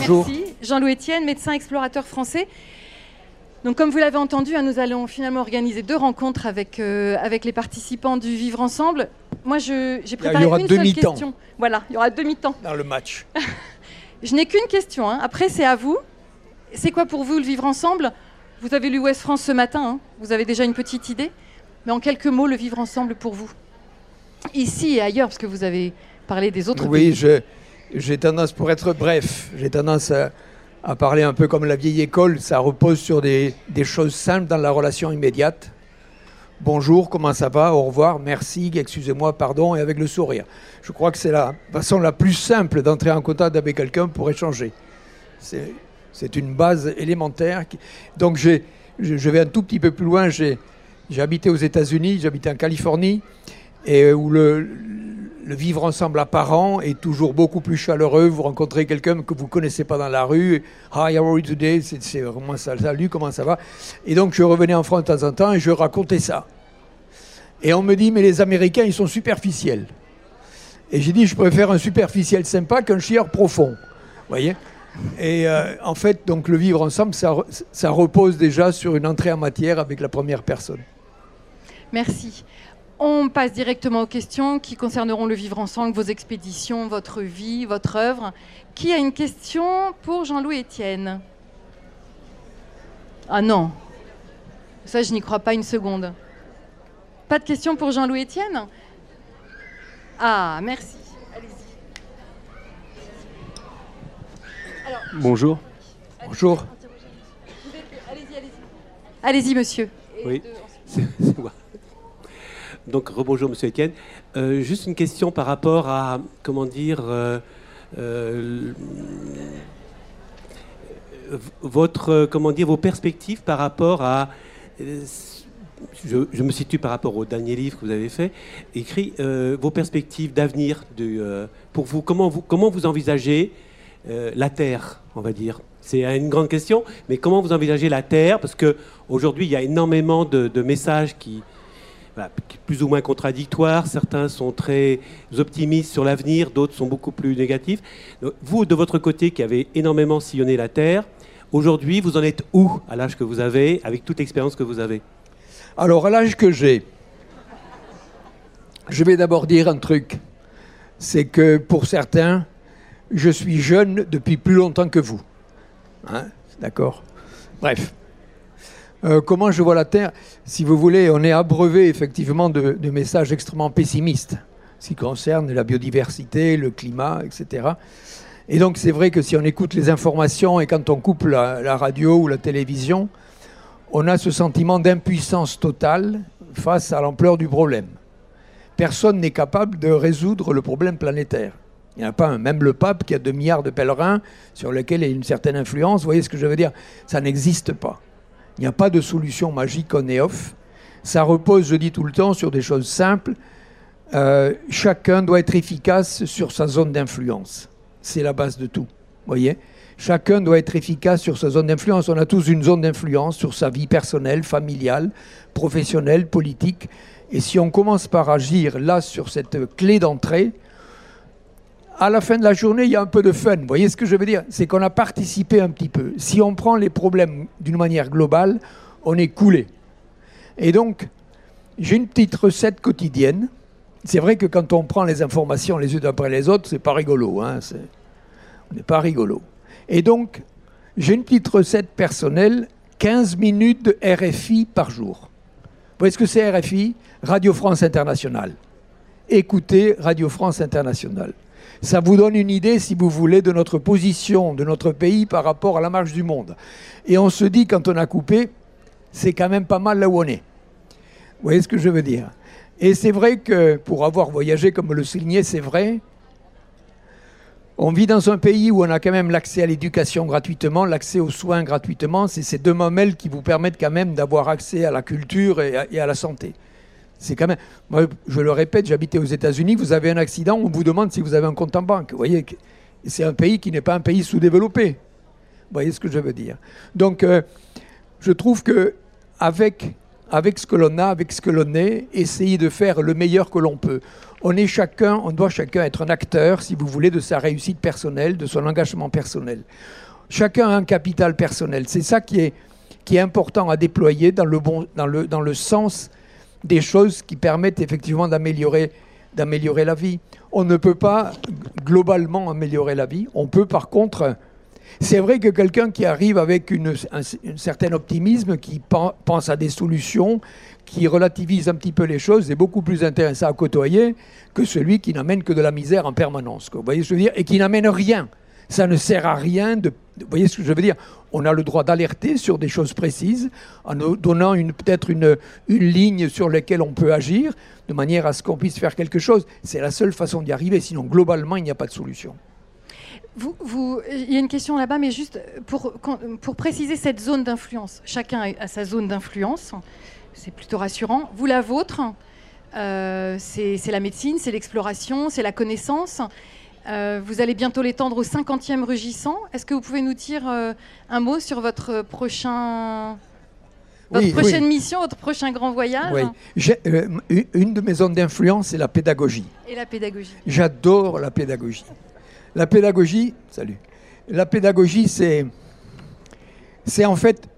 Bonjour. Merci. Jean-Louis Etienne, médecin explorateur français. Donc, comme vous l'avez entendu, hein, nous allons finalement organiser deux rencontres avec, euh, avec les participants du Vivre Ensemble. Moi, je- j'ai préparé aura une seule question. Voilà, il y aura demi-temps. Dans le match. Je n'ai qu'une question. hein. Après, c'est à vous. C'est quoi pour vous le Vivre Ensemble? Vous avez lu Ouest France ce matin. hein. Vous avez déjà une petite idée. Mais en quelques mots, le Vivre Ensemble pour vous Ici et ailleurs, parce que vous avez parlé des autres Oui, pays. je- j'ai tendance, pour être bref, j'ai tendance à, parler un peu comme la vieille école. Ça repose sur des, des choses simples dans la relation immédiate. Bonjour, comment ça va? Au revoir, merci, excusez-moi, pardon, et avec le sourire. Je crois que c'est la façon la plus simple d'entrer en contact avec quelqu'un pour échanger. C'est une base élémentaire. Donc je, je vais un tout petit peu plus loin. J'ai habité aux États-Unis, j'habitais en Californie, et où le, le vivre ensemble apparent est toujours beaucoup plus chaleureux. Vous rencontrez quelqu'un que vous connaissez pas dans la rue. Hi, how are you today? C'est vraiment ça. Salut, comment ça va? Et donc, je revenais en France de temps en temps et je racontais ça. Et on me dit, mais les Américains, ils sont superficiels. Et j'ai dit, je préfère un superficiel sympa qu'un chieur profond. Vous voyez? Et euh, en fait, donc, le vivre ensemble, ça repose déjà sur une entrée en matière avec la première personne. Merci. On passe directement aux questions qui concerneront le vivre ensemble, vos expéditions, votre vie, votre œuvre. Qui a une question pour Jean-Louis Etienne? Ah non. Ça, je n'y crois pas une seconde. Pas de question pour Jean-Louis Etienne? Ah, merci. Bonjour. Bonjour. Allez-y, allez-y. Allez-y, monsieur. Et Oui. de- C'est- c'est moi. Donc, rebonjour, monsieur Etienne. Euh, juste une question par rapport à, comment dire, euh, euh, votre, comment dire, vos perspectives par rapport à. Je, me situe par rapport au dernier livre que vous avez fait, écrit vos perspectives d'avenir pour vous. Comment vous, comment vous envisagez la Terre, on va dire? C'est une grande question, mais comment vous envisagez la Terre? Parce que aujourd'hui, il y a énormément de messages qui, plus ou moins contradictoires. Certains sont très optimistes sur l'avenir, d'autres sont beaucoup plus négatifs. Vous, de votre côté, qui avez énormément sillonné la Terre, aujourd'hui, vous en êtes où à l'âge que vous avez, avec toute l'expérience que vous avez? Alors, à l'âge que j'ai, je vais d'abord dire un truc. C'est que pour certains, je suis jeune depuis plus longtemps que vous. Hein? D'accord? Bref. Euh, comment je vois la Terre Si vous voulez, on est abreuvé effectivement de, messages extrêmement pessimistes, ce qui concerne la biodiversité, le climat, etc. Et donc c'est vrai que si on écoute les informations et quand on coupe la- la radio ou la télévision, on a ce sentiment d'impuissance totale face à l'ampleur du problème. Personne n'est capable de résoudre le problème planétaire. Il n'y en a pas un. Même le pape qui a 2 milliards de pèlerins sur lesquels il y a une certaine influence, vous voyez ce que je veux dire? Ça n'existe pas. Il n'y a pas de solution magique on et off. Ça repose, je dis tout le temps, sur des choses simples. Euh, chacun doit être efficace sur sa zone d'influence. C'est la base de tout. Voyez Chacun doit être efficace sur sa zone d'influence. On a tous une zone d'influence sur sa vie personnelle, familiale, professionnelle, politique. Et si on commence par agir là sur cette clé d'entrée, à la fin de la journée, il y a un peu de fun. Vous voyez ce que je veux dire? C'est qu'on a participé un petit peu. Si on prend les problèmes d'une manière globale, on est coulé. Et donc, j'ai une petite recette quotidienne. C'est vrai que quand on prend les informations les unes après les autres, c'est pas rigolo. Hein c'est- on n'est pas rigolo. Et donc, j'ai une petite recette personnelle 15 minutes de RFI par jour. Vous voyez ce que c'est RFI Radio France Internationale. Écoutez Radio France Internationale. Ça vous donne une idée, si vous voulez, de notre position, de notre pays par rapport à la marche du monde. Et on se dit, quand on a coupé, c'est quand même pas mal là où on est. Vous voyez ce que je veux dire? Et c'est vrai que, pour avoir voyagé, comme le soulignait, c'est vrai, on vit dans un pays où on a quand même l'accès à l'éducation gratuitement, l'accès aux soins gratuitement. C'est ces deux mamelles qui vous permettent quand même d'avoir accès à la culture et à, et à la santé. C'est quand même. Moi, je le répète, j'habitais aux États-Unis. Vous avez un accident, on vous demande si vous avez un compte en banque. Vous voyez, c'est un pays qui n'est pas un pays sous-développé. Vous voyez ce que je veux dire Donc, euh, je trouve que avec avec ce que l'on a, avec ce que l'on est, essayer de faire le meilleur que l'on peut. On est chacun, on doit chacun être un acteur, si vous voulez, de sa réussite personnelle, de son engagement personnel. Chacun a un capital personnel. C'est ça qui est, qui est important à déployer dans le, bon, dans, le, dans le sens des choses qui permettent effectivement d'améliorer d'améliorer la vie. On ne peut pas globalement améliorer la vie. On peut par contre c'est vrai que quelqu'un qui arrive avec une, un, certain optimisme, qui pense à des solutions, qui relativise un petit peu les choses, est beaucoup plus intéressant à côtoyer que celui qui n'amène que de la misère en permanence. Vous voyez ce que je veux dire? Et qui n'amène rien. Ça ne sert à rien de. Vous voyez ce que je veux dire? On a le droit d'alerter sur des choses précises, en donnant peut-être une, ligne sur laquelle on peut agir, de manière à ce qu'on puisse faire quelque chose. C'est la seule façon d'y arriver, sinon globalement, il n'y a pas de solution. Vous, il y a une question là-bas, mais juste pour, pour préciser cette zone d'influence. Chacun a sa zone d'influence, c'est plutôt rassurant. Vous, la vôtre, euh, c'est la médecine, c'est l'exploration, c'est la connaissance. Euh, vous allez bientôt l'étendre au 50e rugissant. Est-ce que vous pouvez nous dire euh, un mot sur votre prochain votre prochaine mission, votre prochain grand voyage Oui. une de mes zones d'influence, c'est la pédagogie. Et la pédagogie J'adore la pédagogie. La pédagogie, salut. La pédagogie, c'est, c'est en fait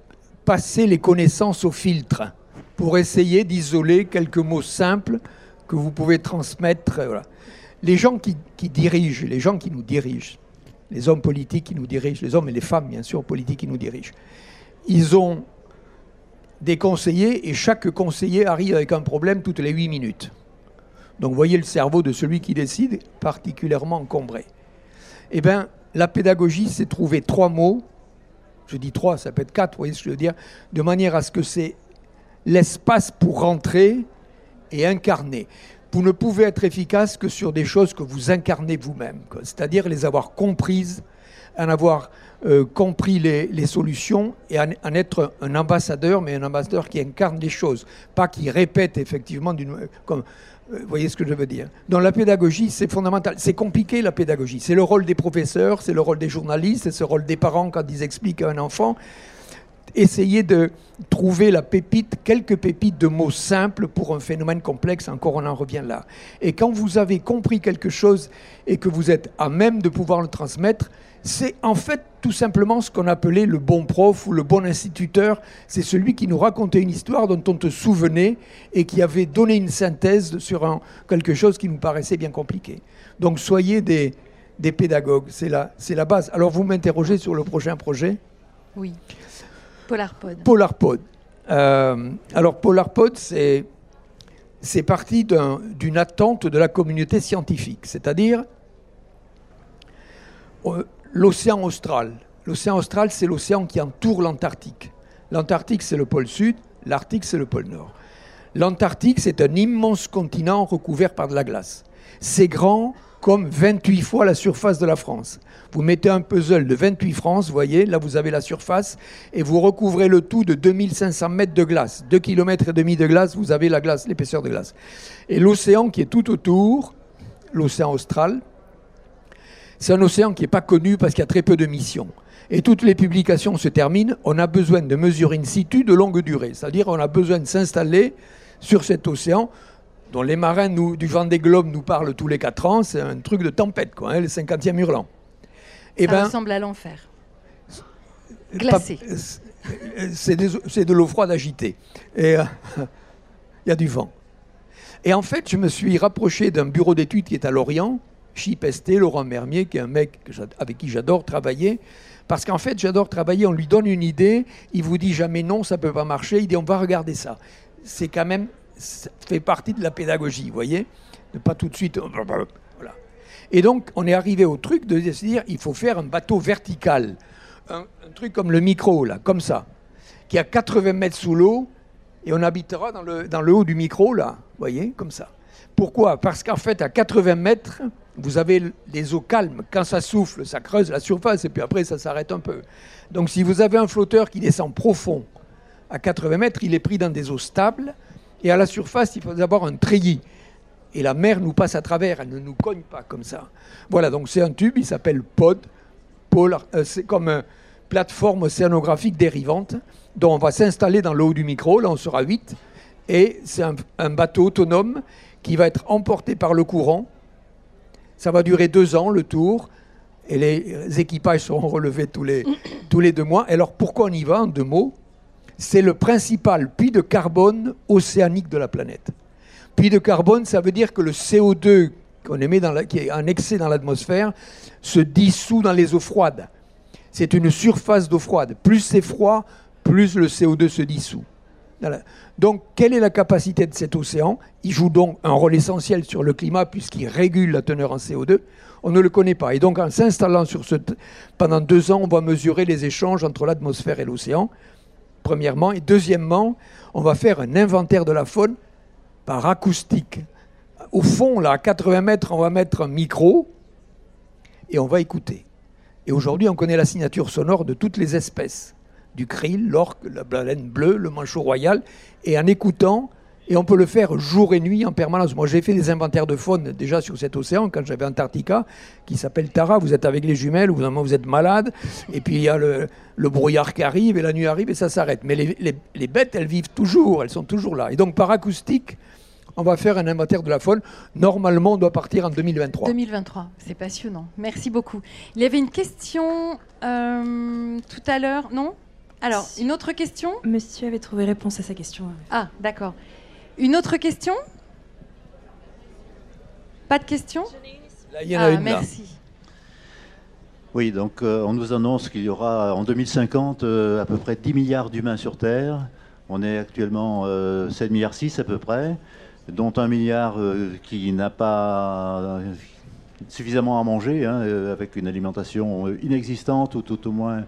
passer les connaissances au filtre pour essayer d'isoler quelques mots simples que vous pouvez transmettre. Les gens qui, dirigent, les gens qui nous dirigent, les hommes politiques qui nous dirigent, les hommes et les femmes, bien sûr, politiques qui nous dirigent, ils ont des conseillers et chaque conseiller arrive avec un problème toutes les huit minutes. Donc voyez le cerveau de celui qui décide particulièrement encombré. Eh bien, la pédagogie, c'est trouver trois mots, je dis trois, ça peut être quatre, vous voyez ce que je veux dire, de manière à ce que c'est l'espace pour rentrer et incarner. Vous ne pouvez être efficace que sur des choses que vous incarnez vous-même, c'est-à-dire les avoir comprises, en avoir euh, compris les, solutions et en, être un ambassadeur, mais un ambassadeur qui incarne les choses, pas qui répète effectivement d'une, comme vous voyez ce que je veux dire Dans la pédagogie, c'est fondamental. C'est compliqué la pédagogie. C'est le rôle des professeurs, c'est le rôle des journalistes, c'est le rôle des parents quand ils expliquent à un enfant. Essayez de trouver la pépite, quelques pépites de mots simples pour un phénomène complexe, encore on en revient là. Et quand vous avez compris quelque chose et que vous êtes à même de pouvoir le transmettre, c'est en fait tout simplement ce qu'on appelait le bon prof ou le bon instituteur. C'est celui qui nous racontait une histoire dont on te souvenait et qui avait donné une synthèse sur quelque chose qui nous paraissait bien compliqué. Donc soyez des, pédagogues, c'est la, la base. Alors vous m'interrogez sur le prochain projet? Oui. Polarpod. Euh, alors Polarpod, c'est, c'est parti d'une attente de la communauté scientifique, c'est-à-dire euh, l'océan austral. L'océan austral, c'est l'océan qui entoure l'Antarctique. L'Antarctique, c'est le pôle sud, l'Arctique, c'est le pôle nord. L'Antarctique, c'est un immense continent recouvert par de la glace. C'est grand comme 28 fois la surface de la France. Vous mettez un puzzle de 28 France, vous voyez, là vous avez la surface, et vous recouvrez le tout de 2500 mètres de glace. 2 km et demi de glace, vous avez la glace, l'épaisseur de glace. Et l'océan qui est tout autour, l'océan austral, c'est un océan qui n'est pas connu parce qu'il y a très peu de missions. Et toutes les publications se terminent, on a besoin de mesures in situ de longue durée. C'est-à-dire on a besoin de s'installer sur cet océan dont les marins nous, du vent des globes nous parlent tous les 4 ans. C'est un truc de tempête, quoi, hein, le 50e hurlant. Et eh Ça ben, ressemble à l'enfer. Glacé. C'est de l'eau froide agitée. Et euh, il y a du vent. Et en fait, je me suis rapproché d'un bureau d'études qui est à Lorient, Chip Laurent Mermier, qui est un mec avec qui j'adore travailler. Parce qu'en fait, j'adore travailler, on lui donne une idée, il vous dit jamais non, ça ne peut pas marcher, il dit on va regarder ça. C'est quand même, ça fait partie de la pédagogie, vous voyez Ne pas tout de suite. Voilà. Et donc, on est arrivé au truc de se dire il faut faire un bateau vertical. Un, un truc comme le micro, là, comme ça, qui a 80 mètres sous l'eau, et on habitera dans le, dans le haut du micro, là, vous voyez, comme ça. Pourquoi? Parce qu'en fait, à 80 mètres, vous avez les eaux calmes. Quand ça souffle, ça creuse la surface et puis après, ça s'arrête un peu. Donc si vous avez un flotteur qui descend profond à 80 mètres, il est pris dans des eaux stables. Et à la surface, il faut avoir un treillis. Et la mer nous passe à travers, elle ne nous cogne pas comme ça. Voilà, donc c'est un tube, il s'appelle POD. Euh, c'est comme un plateforme océanographique dérivante dont on va s'installer dans le haut du micro. Là, on sera 8. Et c'est un, un bateau autonome qui va être emporté par le courant. Ça va durer deux ans, le tour. Et les équipages seront relevés tous les, tous les deux mois. Et alors, pourquoi on y va, en deux mots? C'est le principal puits de carbone océanique de la planète. Puits de carbone, ça veut dire que le CO2 qu'on émet qui est en excès dans l'atmosphère se dissout dans les eaux froides. C'est une surface d'eau froide. Plus c'est froid, plus le CO2 se dissout. Donc, quelle est la capacité de cet océan? Il joue donc un rôle essentiel sur le climat puisqu'il régule la teneur en CO2. On ne le connaît pas. Et donc, en s'installant sur ce... Pendant deux ans, on va mesurer les échanges entre l'atmosphère et l'océan, premièrement. Et deuxièmement, on va faire un inventaire de la faune par acoustique. Au fond, là, à 80 mètres, on va mettre un micro et on va écouter. Et aujourd'hui, on connaît la signature sonore de toutes les espèces du krill, l'orque, la baleine bleue, le manchot royal, et en écoutant, et on peut le faire jour et nuit en permanence. Moi, j'ai fait des inventaires de faune déjà sur cet océan quand j'avais Antarctica, qui s'appelle Tara. Vous êtes avec les jumelles, ou vraiment vous êtes malade, et puis il y a le, le brouillard qui arrive, et la nuit arrive, et ça s'arrête. Mais les, les- les bêtes, elles vivent toujours, elles sont toujours là. Et donc, par acoustique, on va faire un inventaire de la faune. Normalement, on doit partir en 2023. 2023, c'est passionnant. Merci beaucoup. Il y avait une question euh, tout à l'heure, non? Alors, une autre question? Monsieur avait trouvé réponse à sa question. Ah, d'accord. Une autre question? Pas de question? Là, il y en a Ah, une là. merci. Oui, donc euh, on nous annonce qu'il y aura en 2050 euh, à peu près 10 milliards d'humains sur Terre. On est actuellement euh, 7 milliards 6 à peu près, dont un milliard euh, qui n'a pas suffisamment à manger, hein, euh, avec une alimentation inexistante ou tout au moins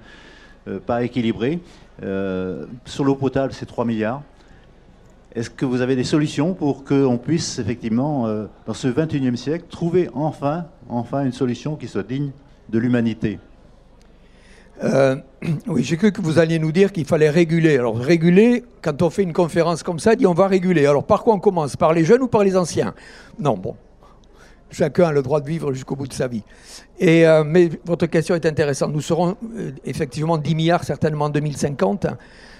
euh, pas équilibrée. Euh, sur l'eau potable, c'est 3 milliards. Est-ce que vous avez des solutions pour qu'on puisse effectivement, euh, dans ce 21e siècle, trouver enfin, une solution qui soit digne de l'humanité? Euh, oui, j'ai cru que vous alliez nous dire qu'il fallait réguler. Alors, réguler, quand on fait une conférence comme ça, dit on va réguler. Alors, par quoi on commence? Par les jeunes ou par les anciens? Non, bon. Chacun a le droit de vivre jusqu'au bout de sa vie. Euh, mais votre question est intéressante. Nous serons effectivement 10 milliards certainement en 2050.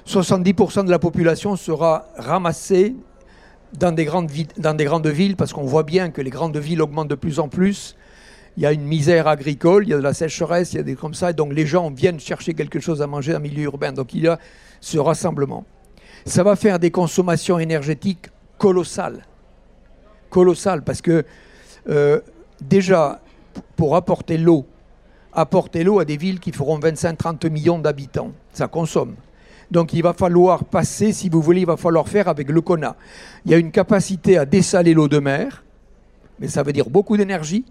70% de la population sera ramassée dans des grandes, villes parce qu'on voit bien que les grandes villes augmentent de plus en plus. Il y a une misère agricole, il y a de la sécheresse, il y a des comme ça. Et donc les gens viennent chercher quelque chose à manger en milieu urbain. Donc il y a ce rassemblement. Ça va faire des consommations énergétiques colossales. Colossales parce que euh, déjà, pour apporter l'eau, apporter l'eau à des villes qui feront 25-30 millions d'habitants, ça consomme. Donc il va falloir passer, si vous voulez, il va falloir faire avec le qu'on a. Il y a une capacité à dessaler l'eau de mer, mais ça veut dire beaucoup d'énergie,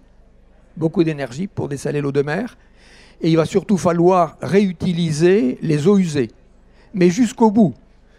beaucoup d'énergie pour dessaler l'eau de mer. Et il va surtout falloir réutiliser les eaux usées, mais jusqu'au bout.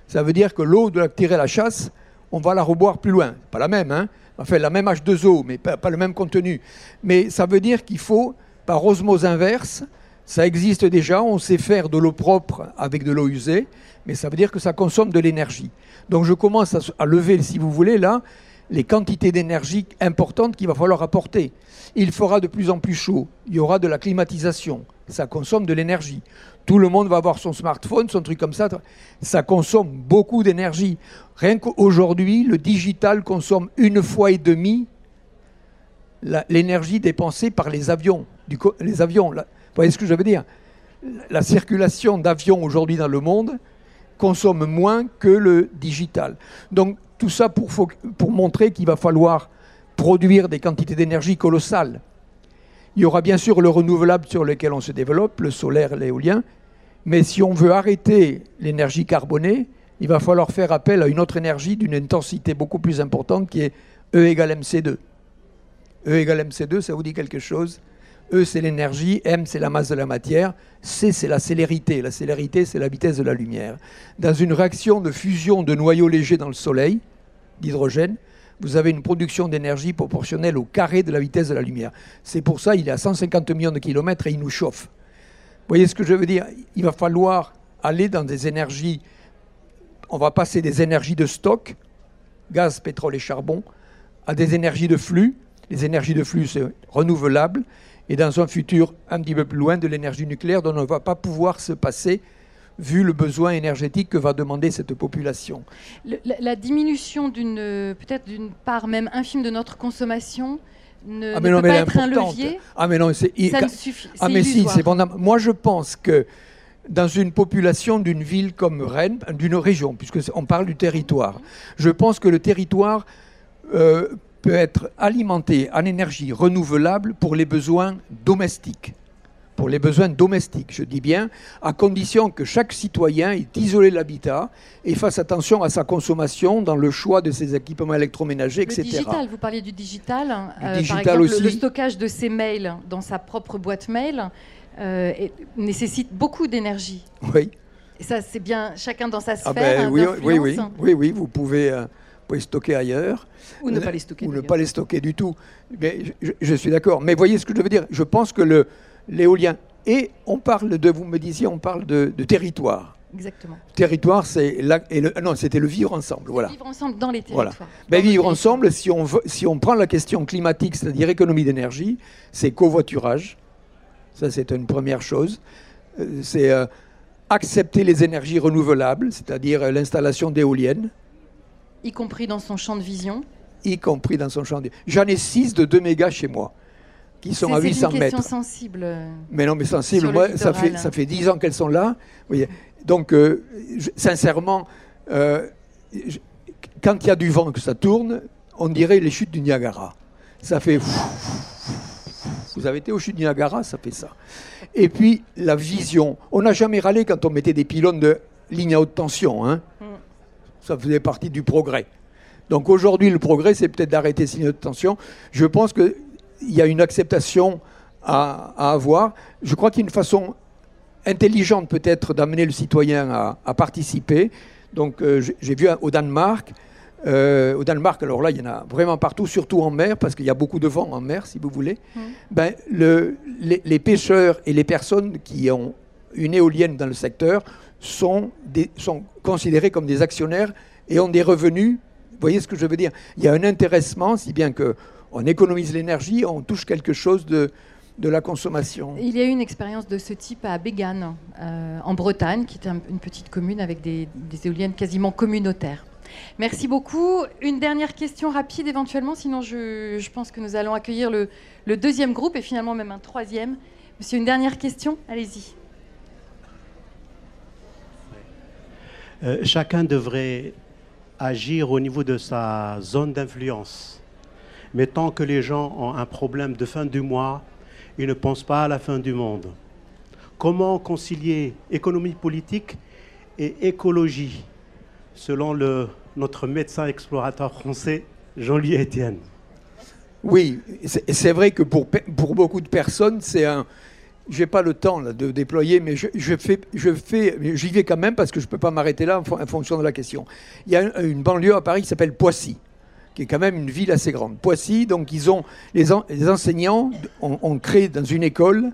Ça veut dire que l'eau de la tirer la chasse, on va la reboire plus loin. Pas la même, hein Enfin, la même H2O, mais pas, pas le même contenu. Mais ça veut dire qu'il faut, par osmose inverse, ça existe déjà, on sait faire de l'eau propre avec de l'eau usée, mais ça veut dire que ça consomme de l'énergie. Donc je commence à, lever, si vous voulez, là, les quantités d'énergie importantes qu'il va falloir apporter. Il fera de plus en plus chaud, il y aura de la climatisation, ça consomme de l'énergie. Tout le monde va avoir son smartphone, son truc comme ça, ça consomme beaucoup d'énergie. Rien qu'aujourd'hui, le digital consomme une fois et demie l'énergie dépensée par les avions. Les avions. Vous voyez ce que je veux dire? La circulation d'avions aujourd'hui dans le monde consomme moins que le digital. Donc tout ça pour, pour montrer qu'il va falloir produire des quantités d'énergie colossales. Il y aura bien sûr le renouvelable sur lequel on se développe, le solaire, l'éolien, mais si on veut arrêter l'énergie carbonée, il va falloir faire appel à une autre énergie d'une intensité beaucoup plus importante qui est E égale MC2. E égale MC2, ça vous dit quelque chose? E, c'est l'énergie, M, c'est la masse de la matière, C, c'est la célérité. La célérité, c'est la vitesse de la lumière. Dans une réaction de fusion de noyaux légers dans le Soleil, d'hydrogène, vous avez une production d'énergie proportionnelle au carré de la vitesse de la lumière. C'est pour ça qu'il est à 150 millions de kilomètres et il nous chauffe. Vous voyez ce que je veux dire? Il va falloir aller dans des énergies, on va passer des énergies de stock, gaz, pétrole et charbon, à des énergies de flux. Les énergies de flux, c'est renouvelable. Et dans un futur un petit peu plus loin de l'énergie nucléaire dont on ne va pas pouvoir se passer vu le besoin énergétique que va demander cette population. Le- la, la diminution d'une, euh, peut-être d'une part même infime de notre consommation ne, Ah, ne mais non, peut mais pas être un levier. Ah mais non, c'est Ça ne suffit. Ah mais si, c'est fondamental. Moi je pense que dans une population d'une ville comme Rennes, d'une région, puisque on parle du territoire, je pense que le territoire euh, peut être alimenté en énergie renouvelable pour les besoins domestiques. Pour les besoins domestiques, je dis bien, à condition que chaque citoyen ait isolé l'habitat et fasse attention à sa consommation dans le choix de ses équipements électroménagers, Le etc. digital, vous parliez du digital. euh, digital par exemple, le- aussi. le stockage de ses mails dans sa propre boîte mail euh, nécessite beaucoup d'énergie. Oui. Et ça, c'est bien chacun dans sa sphère Ah ben, hein, oui, oui, oui, oui, oui, vous pouvez, euh, pouvez stocker ailleurs. Ou ne pas les stocker. Ou ne pas les stocker du tout. Mais je, je suis d'accord. Mais voyez ce que je veux dire. Je pense que le- l'éolien, et on parle de, vous me disiez, on parle de, de territoire. Exactement. Territoire, c'est et le, non, c'était le vivre ensemble. Voilà. Vivre ensemble dans les Voilà. territoires. Ben, Dans le vivre ensemble, si on, veut- si on prend la question climatique, c'est-à-dire économie d'énergie, c'est covoiturage. Ça, c'est une première chose. Euh, C'est euh, accepter les énergies renouvelables, c'est-à-dire euh, l'installation d'éoliennes. Y compris dans son champ de vision. y compris dans son champ. de- J'en ai 6 de 2 mégas chez moi, qui sont C'est- à c'est 800 une question mètres. sensible. Mais non, mais sensible, moi, ça fait, ça fait 10 ans qu'elles sont là. Voyez. Donc, euh, je- sincèrement, euh, je- quand il y a du vent que ça tourne, on dirait les chutes du Niagara. Ça fait... Vous avez été aux chutes du Niagara, ça fait ça. Et puis, la vision. On n'a jamais râlé quand on mettait des pylônes de ligne à haute tension. Hein. Ça faisait partie du progrès. Donc aujourd'hui, le progrès, c'est peut-être d'arrêter ces lignes de tension. Je pense qu'il y a une acceptation à, à avoir. Je crois qu'il y a une façon intelligente peut-être d'amener le citoyen à, à participer. Donc euh, j'ai vu au Danemark, euh, au Danemark, alors là, il y en a vraiment partout, surtout en mer, parce qu'il y a beaucoup de vent en mer, si vous voulez. Mm. Ben, le- les, les pêcheurs et les personnes qui ont une éolienne dans le secteur sont, considérés comme des actionnaires et ont des revenus. Vous voyez ce que je veux dire? Il y a un intéressement, si bien que on économise l'énergie, on touche quelque chose de, la consommation. Il y a eu une expérience de ce type à Bégan, euh, en Bretagne, qui est un- une petite commune avec des, éoliennes quasiment communautaires. Merci beaucoup. Une dernière question rapide éventuellement, sinon je, pense que nous allons accueillir le deuxième groupe et finalement même un troisième. Monsieur, une dernière question? Allez-y. Euh, chacun devrait agir au niveau de sa zone d'influence. Mais tant que les gens ont un problème de fin du mois, ils ne pensent pas à la fin du monde. Comment concilier économie politique et écologie, selon notre médecin explorateur français, Jean-Louis Etienne? Oui, c'est vrai que pour beaucoup de personnes, c'est un. J'ai pas le temps de déployer, mais je, fais, je fais, j'y vais quand même parce que je peux pas m'arrêter là en, fon- en fonction de la question. Il y a un- une banlieue à Paris qui s'appelle Poissy, qui est quand même une ville assez grande. Poissy, donc ils ont les, en- les enseignants ont, ont créé dans une école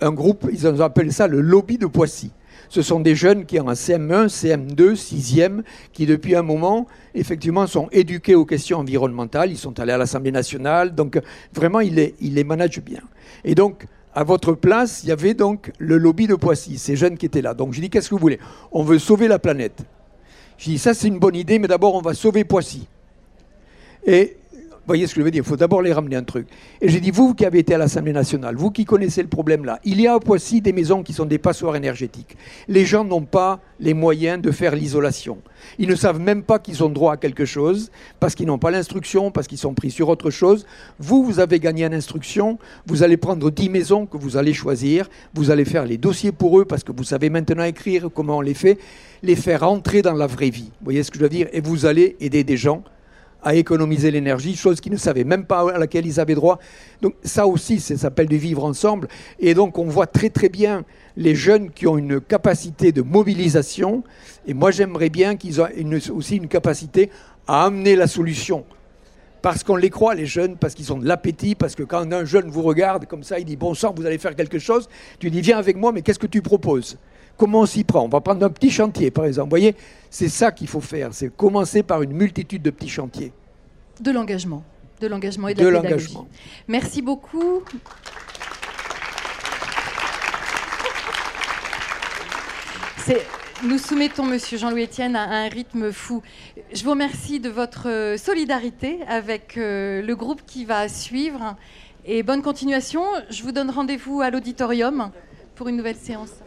un groupe, ils ont appelé ça le lobby de Poissy. Ce sont des jeunes qui ont un CM1, CM2, 6e, qui depuis un moment, effectivement, sont éduqués aux questions environnementales. Ils sont allés à l'Assemblée nationale. Donc, vraiment, ils les, ils les managent bien. Et donc, à votre place, il y avait donc le lobby de Poissy, ces jeunes qui étaient là. Donc, j'ai dit, qu'est-ce que vous voulez? On veut sauver la planète. J'ai dit, ça, c'est une bonne idée, mais d'abord, on va sauver Poissy. Et voyez ce que je veux dire Il faut d'abord les ramener un truc. Et j'ai dit, vous qui avez été à l'Assemblée nationale, vous qui connaissez le problème là, il y a à Poissy des maisons qui sont des passoires énergétiques. Les gens n'ont pas les moyens de faire l'isolation. Ils ne savent même pas qu'ils ont droit à quelque chose parce qu'ils n'ont pas l'instruction, parce qu'ils sont pris sur autre chose. Vous, vous avez gagné en instruction. Vous allez prendre 10 maisons que vous allez choisir. Vous allez faire les dossiers pour eux parce que vous savez maintenant écrire comment on les fait. Les faire entrer dans la vraie vie. Vous voyez ce que je veux dire? Et vous allez aider des gens à économiser l'énergie, chose qu'ils ne savaient même pas à laquelle ils avaient droit. Donc ça aussi, ça s'appelle du vivre ensemble. Et donc on voit très très bien les jeunes qui ont une capacité de mobilisation. Et moi j'aimerais bien qu'ils aient aussi une capacité à amener la solution. Parce qu'on les croit, les jeunes, parce qu'ils ont de l'appétit, parce que quand un jeune vous regarde comme ça, il dit Bon sang, vous allez faire quelque chose. Tu dis Viens avec moi, mais qu'est-ce que tu proposes? Comment on s'y prend? On va prendre un petit chantier, par exemple. Vous voyez, c'est ça qu'il faut faire, c'est commencer par une multitude de petits chantiers. De l'engagement, de l'engagement et de, la pédagogie. Merci beaucoup. Nous soumettons Monsieur Jean-Louis Etienne à un rythme fou. Je vous remercie de votre euh, solidarité avec euh, le groupe qui va suivre et bonne continuation. Je vous donne rendez-vous à l'auditorium pour une nouvelle séance.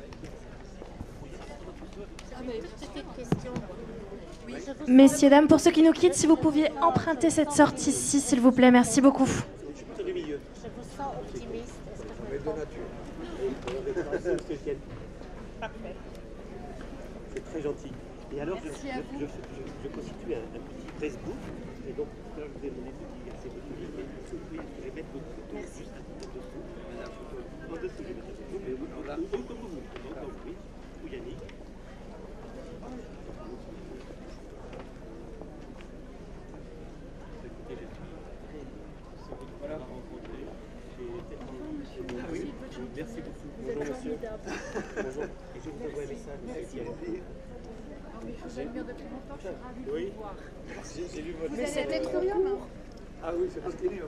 Messieurs, dames, pour ceux qui nous quittent, si vous pouviez emprunter cette sortie-ci, s'il vous plaît, merci beaucoup. C'est très gentil. Et alors, je, je- je- je- je constitue un, un petit Facebook. Et donc, là, je vous ai donné ce petit verset je vais mettre votre photo juste en dessous. En dessous, je vais mettre votre photo. Mais vous- ou- ou comme vous voulez. Donc, donc, oui. Ou Yannick. Écoutez, je suis très c'est votre voilà. rencontré. Ah oui, merci beaucoup. Bonjour monsieur. Bonjour. Et je vous envoie un message. Merci beaucoup. Oui. J'ai lu votre Vous allez à l'auditorium Ah oui, c'est parce qu'il est.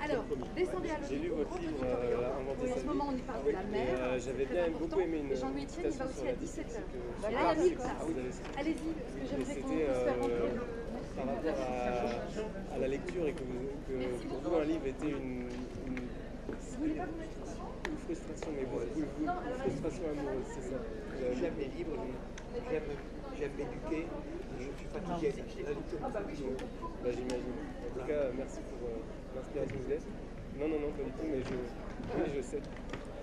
Alors, descendez à J'ai lu votre livre, euh, Inventer En ce moment, on y parle de la Et mer. euh, j'avais bien beaucoup aimé une Et Jean-Louis Etienne, il va aussi à la dictée, 17 c'est que heures. je Et là, crois il y a places. Allez-y, parce que Mais j'aimerais qu'on puisse faire rentrer par rapport à, à la lecture et que, pour vous un livre était une, une, une frustration, mais vous, vous- frustration amoureuse, c'est ça. J'aime les livres, j'aime, j'aime m'éduquer, je suis fatigué. La me fatigue. Bah, j'imagine. En tout cas, merci pour euh, l'inspiration que vous êtes. Non, non, non, pas du tout, mais je, oui, je sais.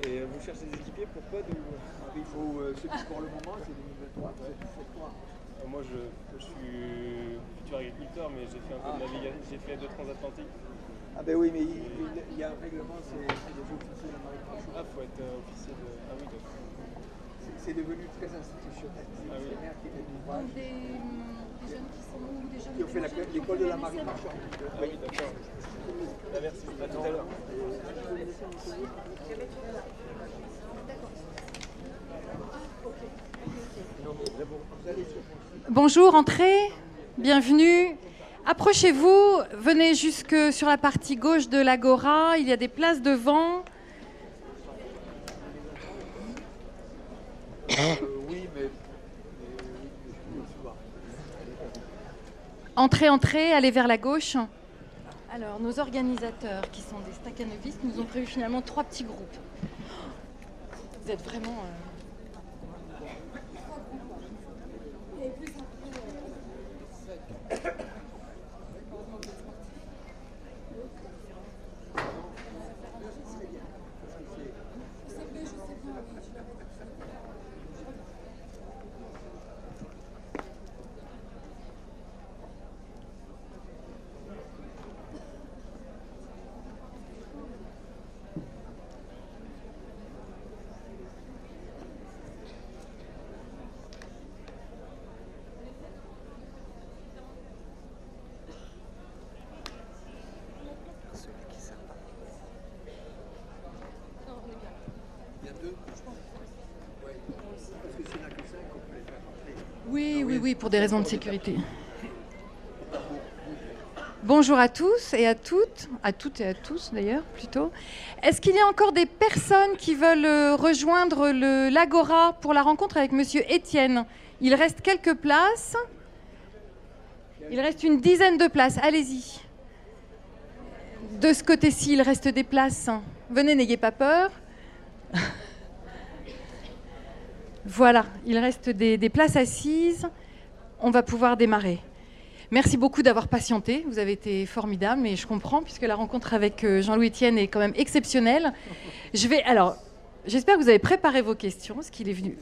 Et euh, vous cherchez des équipiers, pourquoi de... Il faut, euh, pour le moment, c'est 2023, c'est toi. Euh, Moi, je, je suis futur agriculteur, mais j'ai fait un peu de navigation, j'ai fait deux transatlantiques. Ah ben oui, mais il, y a un règlement, c'est les officiers de marine franchement. Ah, faut être euh, officier de... Ah oui, d'accord. C'est- devenu très institutionnel. C'est Ah oui. qui Donc des, des jeunes qui sont ou des jeunes qui ont fait l'école de la marine marchande. Ah oui, d'accord. Ah, merci, à tout à l'heure. Bonjour, entrez, bienvenue. Approchez-vous, venez jusque sur la partie gauche de l'agora, il y a des places devant. Oui, mais. Entrez, entrez, allez vers la gauche. Alors, nos organisateurs, qui sont des staccanovistes, nous ont prévu finalement trois petits groupes. Vous êtes vraiment... euh, Oui, oui, oui, pour des raisons de sécurité. Bonjour à tous et à toutes, à toutes et à tous d'ailleurs plutôt. Est-ce qu'il y a encore des personnes qui veulent euh, rejoindre l'Agora pour la rencontre avec Monsieur Étienne? Il reste quelques places. Il reste une dizaine de places. Allez-y. De ce côté-ci, il reste des places. Venez, n'ayez pas peur. Voilà, il reste des places assises. On va pouvoir démarrer. Merci beaucoup d'avoir patienté. Vous avez été formidable, mais je comprends puisque la rencontre avec euh, Jean-Louis Etienne est quand même exceptionnelle. Je vais alors, j'espère que vous avez préparé vos questions, parce qu'il est venu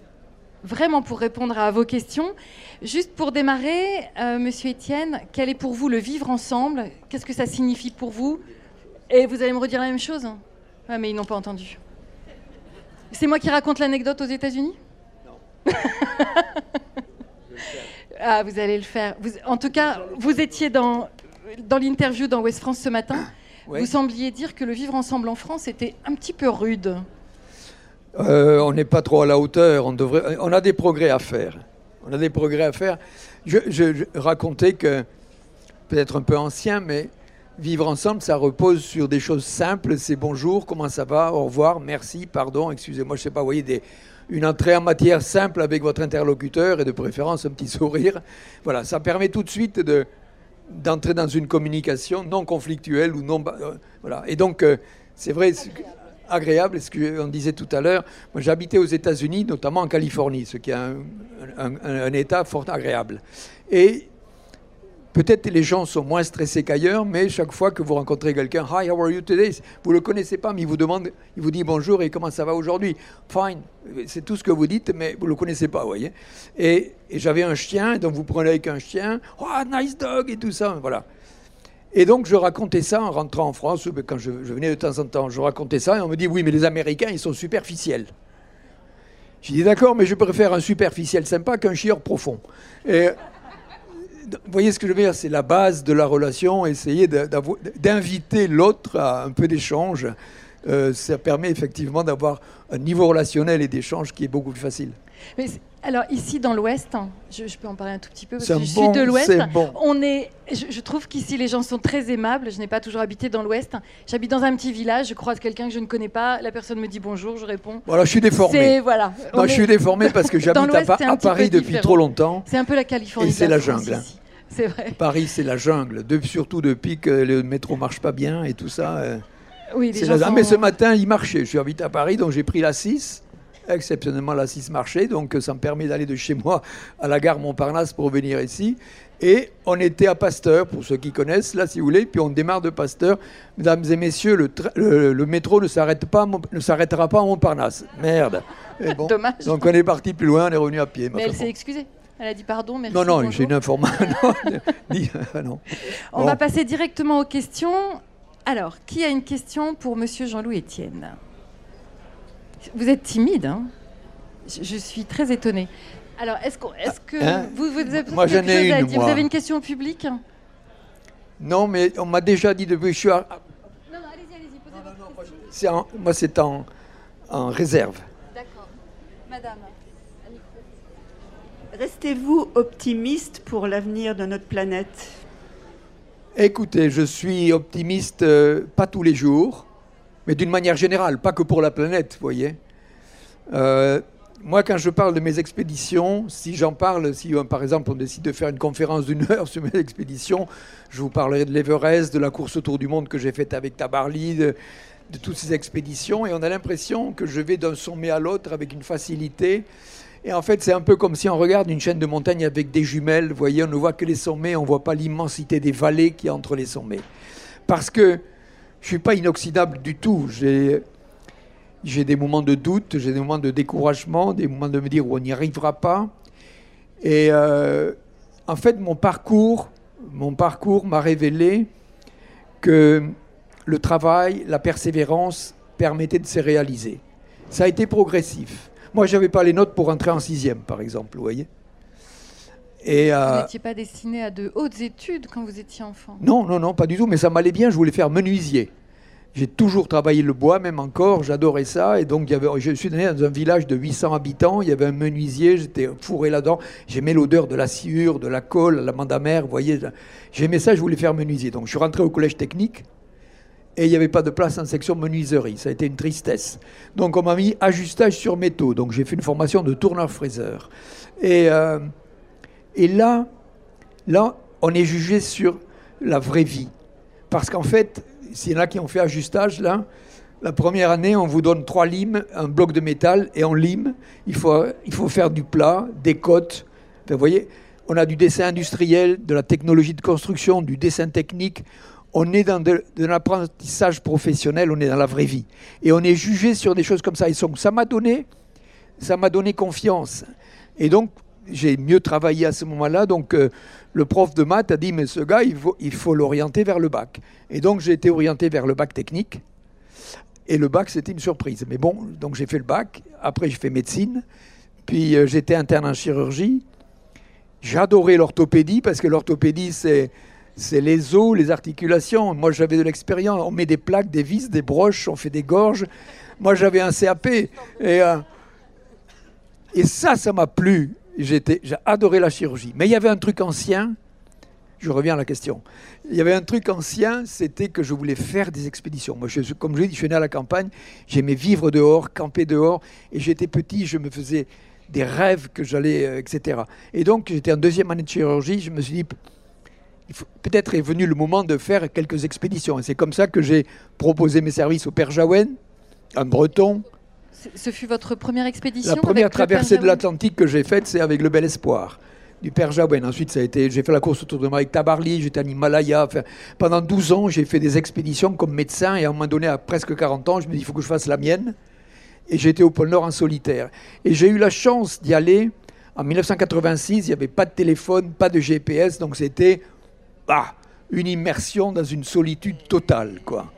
vraiment pour répondre à vos questions. Juste pour démarrer, euh, Monsieur Etienne, quel est pour vous le vivre ensemble? Qu'est-ce que ça signifie pour vous? Et vous allez me redire la même chose Ah, mais ils n'ont pas entendu. C'est moi qui raconte l'anecdote aux États-Unis? Ah, vous allez le faire. Vous- en tout cas, vous étiez dans, dans l'interview dans West France ce matin. Ouais. Vous sembliez dire que le vivre ensemble en France était un petit peu rude. Euh, on n'est pas trop à la hauteur. On, devrait, on a des progrès à faire. On a des progrès à faire. Je, je- je racontais que, peut-être un peu ancien, mais vivre ensemble, ça repose sur des choses simples. C'est bonjour, comment ça va, au revoir, merci, pardon, excusez-moi, je sais pas, vous voyez, des, une entrée en matière simple avec votre interlocuteur et de préférence un petit sourire. Voilà, ça permet tout de suite de d'entrer dans une communication non conflictuelle ou non... euh, voilà. Et donc, euh, c'est vrai, c'est agréable, ce qu'on disait tout à l'heure. Moi, j'habitais aux États-Unis, notamment en Californie, ce qui est un- un État fort agréable. Et peut-être les gens sont moins stressés qu'ailleurs, mais chaque fois que vous rencontrez quelqu'un, Hi, how are you today Vous le connaissez pas, mais il vous demande, il vous dit bonjour et comment ça va aujourd'hui Fine. C'est tout ce que vous dites, mais vous le connaissez pas, vous voyez. Et, j'avais un chien, donc vous prenez avec un chien, oh, nice dog et tout ça, voilà. Et donc je racontais ça en rentrant en France, quand je, je venais de temps en temps, je racontais ça et on me dit oui, mais les Américains, ils sont superficiels. J'ai dit d'accord, mais je préfère un superficiel sympa qu'un chieur profond. Et vous voyez ce que je veux dire C'est la base de la relation, essayer d'inviter l'autre à un peu d'échange. Euh, ça permet effectivement d'avoir un niveau relationnel et d'échange qui est beaucoup plus facile. Alors ici dans l'Ouest, hein, je, je peux en parler un tout petit peu parce que je bon- suis de l'Ouest. bon. On est, je, je trouve qu'ici les gens sont très aimables. Je n'ai pas toujours habité dans l'Ouest. J'habite dans un petit village. Je croise quelqu'un que je ne connais pas. La personne me dit bonjour, je réponds. Voilà, je suis déformé. Voilà. Non, je suis déformé parce que j'habite à, Paris depuis différent. trop longtemps. C'est un peu la Californie. Et c'est la jungle. C'est vrai. Paris, c'est la jungle. De- surtout depuis que le métro marche pas bien et tout ça. euh, Oui, les gens la- Ah, mais ce matin, il marchait. Je suis habité à Paris, donc j'ai pris la 6. Exceptionnellement, la 6 marchait. Donc ça me permet d'aller de chez moi à la gare Montparnasse pour venir ici. Et on était à Pasteur, pour ceux qui connaissent, là, si vous voulez. Puis on démarre de Pasteur. Mesdames et messieurs, le, tra- le- le métro ne, s'arrête pas, ne s'arrêtera pas à Montparnasse. Merde. Bon. Dommage. Donc on est parti plus loin, on est revenu à pied. Mais elle s'est excusée. Elle a dit pardon, merci. Non, non, j'ai une information. ah non. On Bon. va passer directement aux questions. Alors, qui a une question pour Monsieur Jean-Louis Etienne? Vous êtes timide, hein je, je suis très étonnée. Alors, est-ce qu'on- est-ce que Hein vous, vous avez Moi, quelque j'en ai chose à une, dire Vous avez une question au public? Non, mais on m'a déjà dit depuis que je suis à- Non, non, allez-y, allez-y, posez votre question. c'est en- moi, c'est en, en réserve. D'accord. Madame. Restez-vous optimiste pour l'avenir de notre planète? Écoutez, je suis optimiste, euh, pas tous les jours, mais d'une manière générale, pas que pour la planète, vous voyez. Euh, moi, quand je parle de mes expéditions, si j'en parle, si euh, par exemple on décide de faire une conférence d'une heure sur mes expéditions, je vous parlerai de l'Everest, de la course autour du monde que j'ai faite avec Tabarly, de, de toutes ces expéditions, et on a l'impression que je vais d'un sommet à l'autre avec une facilité. Et en fait, c'est un peu comme si on regarde une chaîne de montagne avec des jumelles. Vous voyez, on ne voit que les sommets, on ne voit pas l'immensité des vallées a entre les sommets. Parce que je ne suis pas inoxydable du tout. J'ai, des moments de doute, j'ai des moments de découragement, des moments de me dire on n'y arrivera pas. Et euh, en fait, mon parcours, mon parcours m'a révélé que le travail, la persévérance permettaient de se réaliser. Ça a été progressif. Moi, je n'avais pas les notes pour entrer en sixième, par exemple, vous voyez. Et, Vous euh, n'étiez pas destiné à de hautes études quand vous étiez enfant? Non, non, non, pas du tout, mais ça m'allait bien, je voulais faire menuisier. J'ai toujours travaillé le bois, même encore, j'adorais ça. Et donc, il y avait, je suis né dans un village de 800 habitants, il y avait un menuisier, j'étais fourré là-dedans. J'aimais l'odeur de la sciure, de la colle, la mandamère, vous voyez. J'aimais ça, je voulais faire menuisier. Donc, je suis rentré au collège technique et il n'y avait pas de place en section menuiserie. Ça a été une tristesse. Donc, on m'a mis ajustage sur métaux. Donc, j'ai fait une formation de tourneur-fraiseur. Et, euh, et là, là, on est jugé sur la vraie vie. Parce qu'en fait, s'il y en a qui ont fait ajustage, là, la première année, on vous donne trois limes, un bloc de métal, et on lime. Il faut, il faut faire du plat, des côtes. Vous voyez, on a du dessin industriel, de la technologie de construction, du dessin technique. On est dans de, de l'apprentissage professionnel, on est dans la vraie vie. Et on est jugé sur des choses comme ça. Et donc, ça m'a donné, ça m'a donné confiance. Et donc, j'ai mieux travaillé à ce moment-là. Donc, euh, le prof de maths a dit, mais ce gars, il faut, l'orienter vers le bac. Et donc, j'ai été orienté vers le bac technique. Et le bac, c'était une surprise. Mais bon, donc j'ai fait le bac. Après, j'ai fait médecine. Puis, euh, j'étais interne en chirurgie. J'adorais l'orthopédie parce que l'orthopédie, c'est, les os, les articulations. Moi, j'avais de l'expérience. On met des plaques, des vis, des broches, on fait des gorges. Moi, j'avais un CAP. Euh, et ça, ça m'a plu. J'ai adoré la chirurgie. Mais il y avait un truc ancien je reviens à la question. Il y avait un truc ancien, c'était que je voulais faire des expéditions. Moi, comme je l'ai dit, je suis né à la campagne, j'aimais vivre dehors, camper dehors, et j'étais petit, je me faisais des rêves que j'allais, euh, etc. Et donc, j'étais en deuxième année de chirurgie, je me suis dit, peut-être est venu le moment de faire quelques expéditions. Et c'est comme ça que j'ai proposé mes services au Père Jaouen, un breton. Ce fut votre première expédition La première avec traversée de l'Atlantique que j'ai faite, c'est avec le Bel Espoir du Père Jaouen. Ensuite, ça a été, j'ai fait la course autour de moi avec Tabarly, j'étais en Himalaya. Enfin, pendant 12 ans, j'ai fait des expéditions comme médecin et à un moment donné, à presque 40 ans, je me dis, il faut que je fasse la mienne. Et j'étais au pôle Nord en solitaire. Et j'ai eu la chance d'y aller. En 1986, il n'y avait pas de téléphone, pas de GPS, donc c'était ah, une immersion dans une solitude totale, quoi.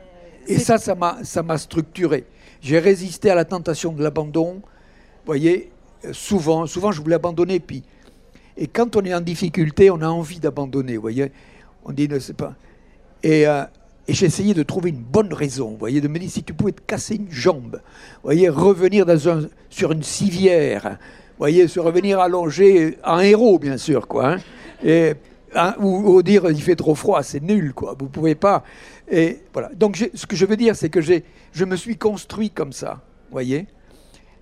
Et ça, ça m'a, ça m'a structuré. J'ai résisté à la tentation de l'abandon. Vous voyez, euh, souvent, souvent je voulais abandonner. Puis, et quand on est en difficulté, on a envie d'abandonner. Vous voyez, on dit ne sais pas. Et, euh, j'ai essayé de trouver une bonne raison. Vous voyez, de me dire si tu pouvais te casser une jambe. Vous voyez, revenir sur une civière. Vous voyez, se revenir allongé en héros, bien sûr, quoi. hein. Et hein, ou, ou dire il fait trop froid, c'est nul, quoi. Vous pouvez pas. Et voilà. Donc, ce que je veux dire, c'est que je me suis construit comme ça. Voyez.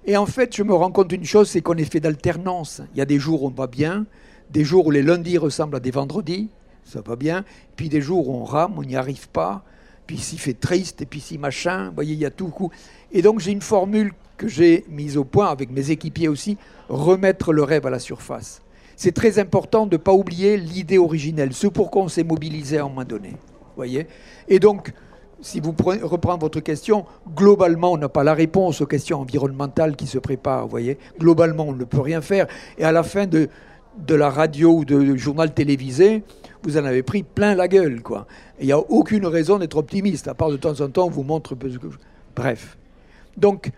Et en fait, je me rends compte d'une chose, c'est qu'on est fait d'alternance. Il y a des jours où on va bien, des jours où les lundis ressemblent à des vendredis, ça va bien, puis des jours où on rame, on n'y arrive pas, puis s'il fait triste, et puis si machin, vous voyez, il y a tout coup. Et donc j'ai une formule que j'ai mise au point avec mes équipiers aussi, remettre le rêve à la surface. C'est très important de ne pas oublier l'idée originelle, ce pour quoi on s'est mobilisé à un moment donné. voyez Et donc, si vous prenez, reprenez votre question, globalement, on n'a pas la réponse aux questions environnementales qui se préparent. Vous voyez Globalement, on ne peut rien faire. Et à la fin de, la radio ou de, journal télévisé, vous en avez pris plein la gueule. quoi. Il n'y a aucune raison d'être optimiste, à part de temps en temps, on vous montre... Bref. Donc,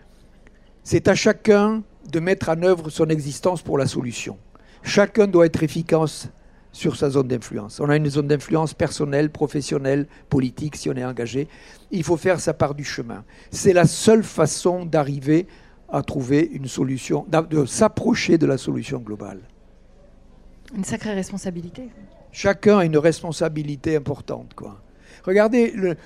c'est à chacun de mettre en œuvre son existence pour la solution. Chacun doit être efficace sur sa zone d'influence. On a une zone d'influence personnelle, professionnelle, politique, si on est engagé. Il faut faire sa part du chemin. C'est la seule façon d'arriver à trouver une solution, de s'approcher de la solution globale. Une sacrée responsabilité. Chacun a une responsabilité importante. Quoi. Regardez, le,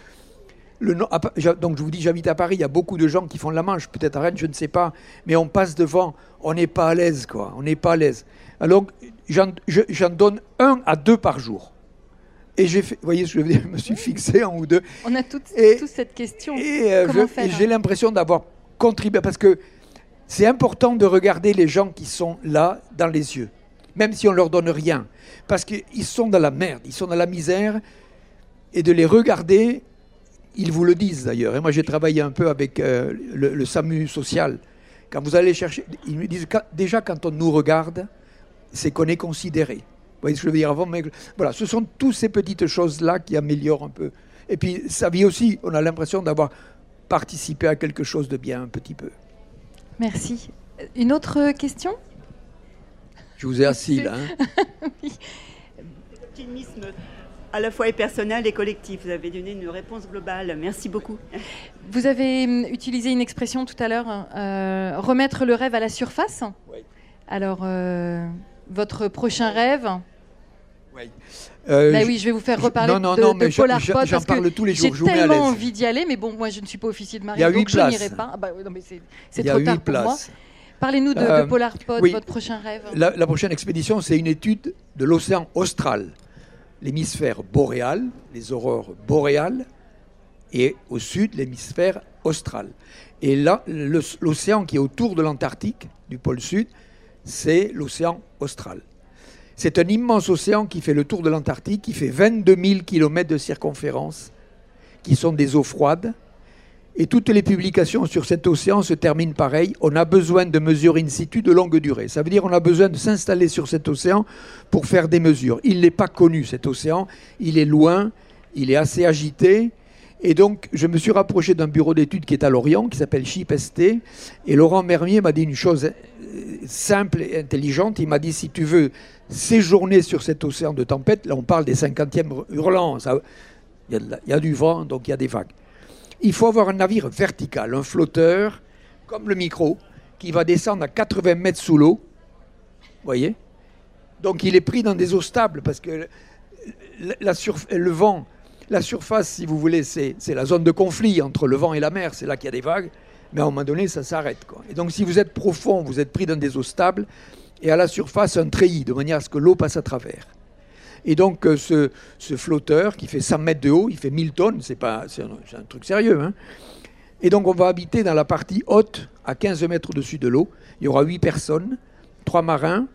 donc je vous dis, j'habite à Paris, il y a beaucoup de gens qui font la manche, peut-être à Rennes, je ne sais pas, mais on passe devant, on n'est pas à l'aise, quoi. On n'est pas à l'aise. Alors, j'en je- j'en donne un à deux par jour. Et j'ai fait, vous voyez, ce que je veux dire, je me suis fixé un ou deux. On a toutes, Et- tous cette question. Et, euh, j'ai l'impression d'avoir contribué, parce que c'est important de regarder les gens qui sont là dans les yeux, même si on leur donne rien, parce qu'ils sont dans la merde, ils sont dans la misère, et de les regarder, ils vous le disent d'ailleurs. Et moi j'ai travaillé un peu avec euh, le, le SAMU social. Quand vous allez chercher, ils me disent déjà quand on nous regarde, c'est qu'on est considéré. Vous voyez ce que je veux dire avant mais, Voilà, ce sont toutes ces petites choses-là qui améliorent un peu. Et puis sa vie aussi, on a l'impression d'avoir participé à quelque chose de bien un petit peu. Merci. Une autre question? Je vous ai assis là. hein. Optimisme à la fois est personnel et collectif. Vous avez donné une réponse globale. Merci beaucoup. Vous avez hum, utilisé une expression tout à l'heure, euh, remettre le rêve à la surface? Alors, euh, votre prochain rêve Euh, Bah oui, je vais vous faire reparler non, non, de, non, de mais Polar que parle tous les jours, J'ai tellement envie d'y aller, mais bon, moi je ne suis pas officier de Il y a marine, donc je n'irai places. pas. Ah bah oui, non, mais c'est trop tard pour moi. places. Parlez-nous de, de Euh, Polar Pod, oui. votre prochain rêve. La, la prochaine expédition, c'est une étude de l'océan austral, l'hémisphère boréal, les aurores boréales, et au sud, l'hémisphère austral. Et là, l'océan qui est autour de l'Antarctique, du pôle sud, c'est l'océan austral. C'est un immense océan qui fait le tour de l'Antarctique, qui fait 22 000 km de circonférence, qui sont des eaux froides. Et toutes les publications sur cet océan se terminent pareil. On a besoin de mesures in situ de longue durée. Ça veut dire qu'on a besoin de s'installer sur cet océan pour faire des mesures. Il n'est pas connu, cet océan. Il est loin, il est assez agité. Et donc, je me suis rapproché d'un bureau d'études qui est à Lorient, qui s'appelle CHIP-ST. Et Laurent Mermier m'a dit une chose euh, simple et intelligente. Il m'a dit, si tu veux séjourner sur cet océan de tempête, là on parle des 50e hurlants, il y, a du vent, donc il y a des vagues. Il faut avoir un navire vertical, un flotteur, comme le micro, qui va descendre à 80 mètres sous l'eau. Voyez? Donc il est pris dans des eaux stables, parce que le vent, la surface, si vous voulez, c'est la zone de conflit entre le vent et la mer. C'est là qu'il y a des vagues. Mais à un moment donné, ça s'arrête. Et donc, si vous êtes profond, vous êtes pris dans des eaux stables, et à la surface, un treillis, de manière à ce que l'eau passe à travers. Et donc, euh, ce, flotteur qui fait 100 mètres de haut, il fait 1000 tonnes, c'est un, un truc sérieux. hein. Et donc, on va habiter dans la partie haute, à 15 mètres au-dessus de l'eau. Il y aura 8 personnes, 3 marins,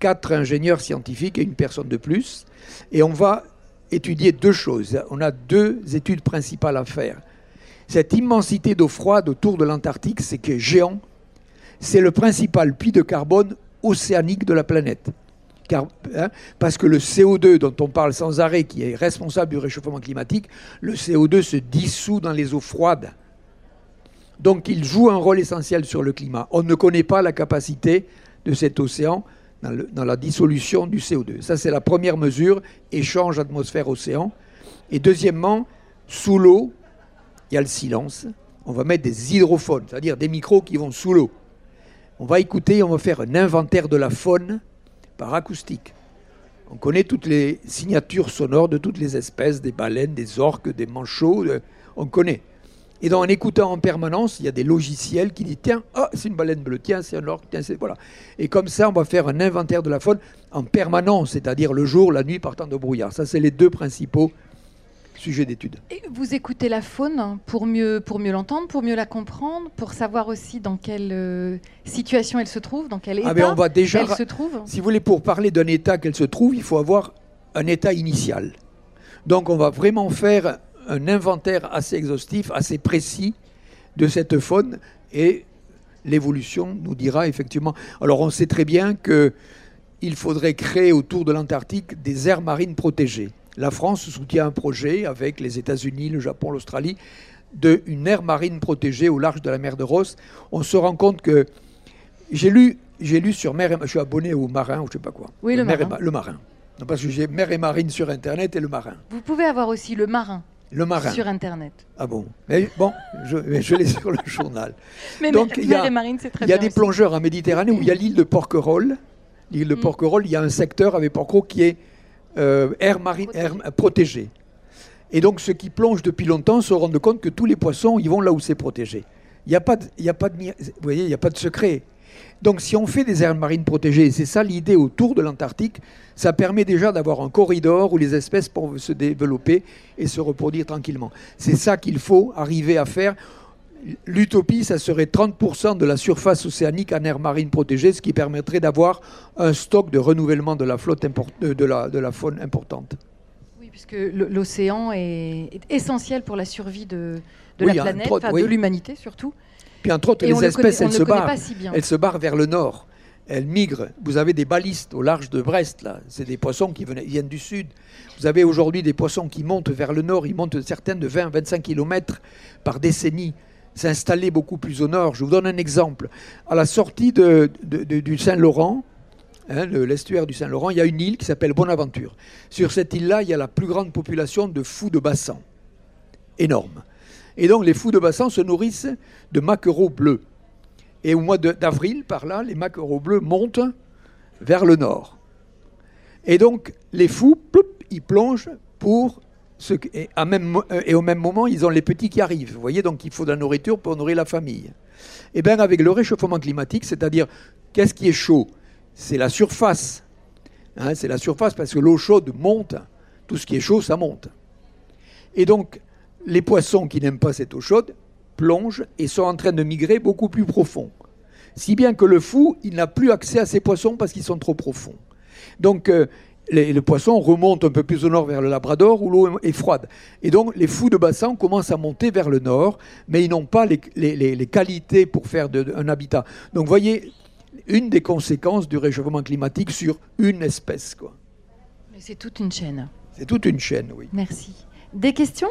4 ingénieurs scientifiques et une personne de plus. Et on va étudier deux choses. On a deux études principales à faire. Cette immensité d'eau froide autour de l'Antarctique, c'est que géant, c'est le principal puits de carbone océanique de la planète. Hein, parce que le CO2 dont on parle sans arrêt, qui est responsable du réchauffement climatique, le CO2 se dissout dans les eaux froides. Donc il joue un rôle essentiel sur le climat. On ne connaît pas la capacité de cet océan dans, la dissolution du CO2. Ça, c'est la première mesure, échange atmosphère-océan. Et deuxièmement, sous l'eau, il y a le silence. On va mettre des hydrophones, c'est-à-dire des micros qui vont sous l'eau. On va écouter, on va faire un inventaire de la faune par acoustique. On connaît toutes les signatures sonores de toutes les espèces, des baleines, des orques, des manchots, de- on connaît. Et donc, en écoutant en permanence, il y a des logiciels qui disent tiens, ah, c'est une baleine bleue, tiens, c'est un orque, tiens, c'est. Voilà. Et comme ça, on va faire un inventaire de la faune en permanence, c'est-à-dire le jour, la nuit, partant de brouillard. Ça, c'est les deux principaux sujets d'étude. Et vous écoutez la faune pour mieux, pour mieux l'entendre, pour mieux la comprendre, pour savoir aussi dans quelle euh, situation elle se trouve, dans quel état Ah, mais on va déjà. elle se trouve. Si vous voulez, pour parler d'un état qu'elle se trouve, il faut avoir un état initial. Donc, on va vraiment faire un inventaire assez exhaustif, assez précis de cette faune et l'évolution nous dira effectivement. Alors, on sait très bien que il faudrait créer autour de l'Antarctique des aires marines protégées. La France soutient un projet avec les États-Unis, le Japon, l'Australie, d'une aire marine protégée au large de la mer de Ross. On se rend compte que j'ai lu, j'ai lu sur mer et, je suis abonné au marin ou je sais pas quoi. Oui, le Mer et marin. Ma- le marin. Non, parce que j'ai mer et marine sur internet et le marin. Vous pouvez avoir aussi le marin, Le marin. sur Internet. Ah bon Mais bon, je, mais je l'ai sur le journal. Mais Donc, il y a- mer et marine, c'est très Il y a bien des aussi. plongeurs en Méditerranée où il y a l'île de Porquerolles. L'île de Mm. Porquerolles, il y a un secteur avec Porquerolles qui est euh, air marine air- protégé. Et donc ceux qui plongent depuis longtemps se rendent compte que tous les poissons, ils vont là où c'est protégé. Il n'y a pas de, il y a pas de, mi- vous voyez, il n'y a pas de secret. Donc si on fait des aires marines protégées, et c'est ça l'idée autour de l'Antarctique, ça permet déjà d'avoir un corridor où les espèces peuvent se développer et se reproduire tranquillement. C'est ça qu'il faut arriver à faire. L'utopie, ça serait 30% de la surface océanique en aire marine protégée, ce qui permettrait d'avoir un stock de renouvellement de la flotte import- de, la, de la faune importante. Oui, puisque l'océan est, essentiel pour la survie de, de Oui, la planète, de l'humanité surtout. Puis entre autres, Et les connaît- espèces, elles se barrent. pas si bien. Elles se barrent vers le nord. Elles migrent. Vous avez des balistes au large de Brest, là. C'est des poissons qui venaient- viennent du sud. Vous avez aujourd'hui des poissons qui montent vers le nord. Ils montent certaines de 20-25 km par décennie. S'installer beaucoup plus au nord. Je vous donne un exemple. À la sortie de- de- de- du Saint-Laurent, hein, le- l'estuaire du Saint-Laurent, il y a une île qui s'appelle Bonaventure. Sur cette île-là, il y a la plus grande population de fous de bassin. Énorme. Et donc les fous de bassin se nourrissent de maquereaux bleus. Et au mois d'avril, par là, les maquereaux bleus montent vers le nord. Et donc les fous, ploup, ils plongent pour... Ce, euh, et au même moment, ils ont les petits qui arrivent. Vous voyez, donc il faut de la nourriture pour nourrir la famille. Et bien avec le réchauffement climatique, c'est-à-dire qu'est-ce qui est chaud? C'est la surface. Hein, c'est la surface parce que l'eau chaude monte. Tout ce qui est chaud, ça monte. Et donc, les poissons qui n'aiment pas cette eau chaude plongent et sont en train de migrer beaucoup plus profond. Si bien que le fou, il n'a plus accès à ces poissons parce qu'ils sont trop profonds. Donc, euh, les, les poissons remontent un peu plus au nord vers le Labrador où l'eau est froide. Et donc, les fous de bassin commencent à monter vers le nord, mais ils n'ont pas les, les- les- les qualités pour faire de- de- un habitat. Donc, voyez, une des conséquences du réchauffement climatique sur une espèce. quoi. Mais c'est toute une chaîne. C'est toute une chaîne, oui. Merci. Des questions?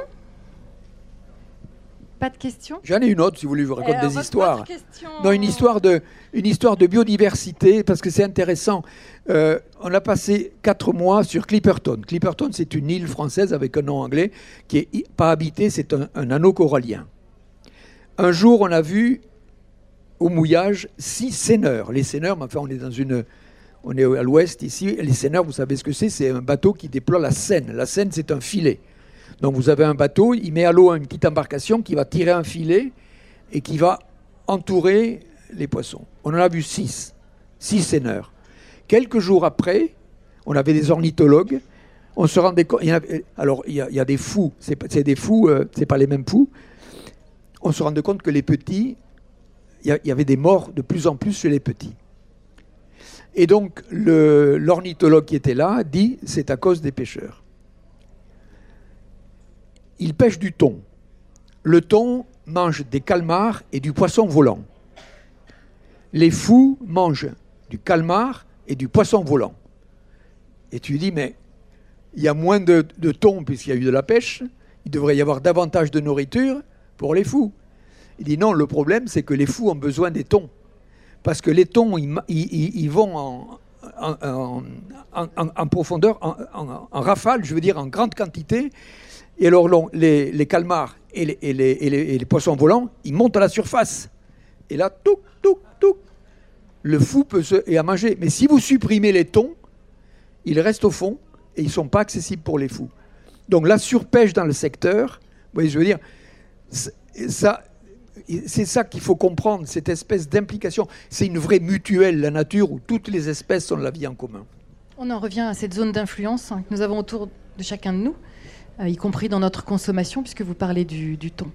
Pas de questions J'en ai une autre, si vous voulez, je vous raconte Alors, des histoires. question. Non, une histoire de, une histoire de biodiversité, parce que c'est intéressant. Euh, on a passé quatre mois sur Clipperton. Clipperton, c'est une île française avec un nom anglais qui est i- pas habitée, c'est un, un anneau corallien. Un jour, on a vu au mouillage six seineurs. Les seineurs, enfin, on est dans une, On est à l'ouest ici. Les seineurs, vous savez ce que c'est? C'est un bateau qui déploie la Seine. La Seine, c'est un filet. Donc vous avez un bateau, il met à l'eau une petite embarcation qui va tirer un filet et qui va entourer les poissons. On en a vu six, six seineurs. Quelques jours après, on avait des ornithologues. On se rendait compte. alors, il y, a, des fous. C'est des fous, euh, c'est pas les mêmes fous. On se rendait compte que les petits, il y, il y avait des morts de plus en plus chez les petits. Et donc, l'ornithologue qui était là dit c'est à cause des pêcheurs. Ils pêchent du thon. Le thon mange des calmars et du poisson volant. Les fous mangent du calmar et du poisson volant. Et tu dis, mais il y a moins de, thon puisqu'il y a eu de la pêche, il devrait y avoir davantage de nourriture pour les fous. Il dit non, le problème c'est que les fous ont besoin des thons. Parce que les thons, ils, vont en, profondeur, en rafale, je veux dire en grande quantité. Et alors les, calmars et les, poissons volants, ils montent à la surface. Et là, touc, touc, touc, le fou peut se, et à manger. Mais si vous supprimez les thons, ils restent au fond et ils ne sont pas accessibles pour les fous. Donc la surpêche dans le secteur, vous voyez, je veux dire, ça, c'est ça qu'il faut comprendre, cette espèce d'implication. C'est une vraie mutuelle, la nature, où toutes les espèces ont la vie en commun. On en revient à cette zone d'influence hein, que nous avons autour de chacun de nous, y compris dans notre consommation, puisque vous parlez du, du thon.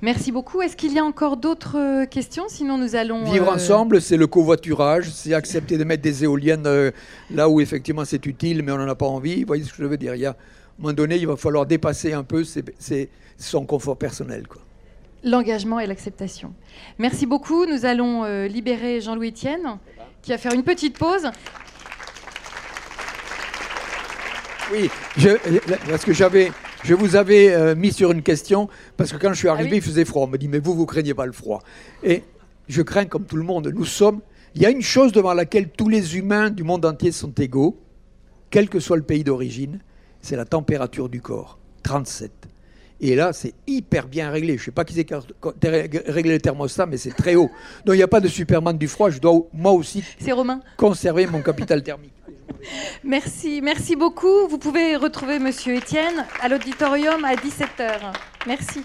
Merci beaucoup. Est-ce qu'il y a encore d'autres euh, questions? Sinon, nous allons... Vivre euh, ensemble, c'est le covoiturage, c'est accepter de mettre des éoliennes euh, là où effectivement c'est utile, mais on n'en a pas envie. Vous voyez ce que je veux dire? Il y a, À un moment donné, il va falloir dépasser un peu ses- ses- son confort personnel. Quoi. L'engagement et l'acceptation. Merci beaucoup. Nous allons euh, libérer Jean-Louis Etienne, qui va faire une petite pause. Oui, je, parce que j'avais, je vous avais euh, mis sur une question, parce que quand je suis arrivé, oui il faisait froid. On me dit, mais vous, vous craignez pas le froid. Et je crains comme tout le monde. Nous sommes. Il y a une chose devant laquelle tous les humains du monde entier sont égaux, quel que soit le pays d'origine, c'est la température du corps, 37. Et là, c'est hyper bien réglé. Je ne sais pas qui c'est réglé le thermostat, mais c'est très haut. Donc il n'y a pas de Superman du froid. Je dois moi aussi Romain. conserver mon capital thermique. Merci, merci beaucoup. Vous pouvez retrouver Monsieur Étienne à l'auditorium à 17h. Merci.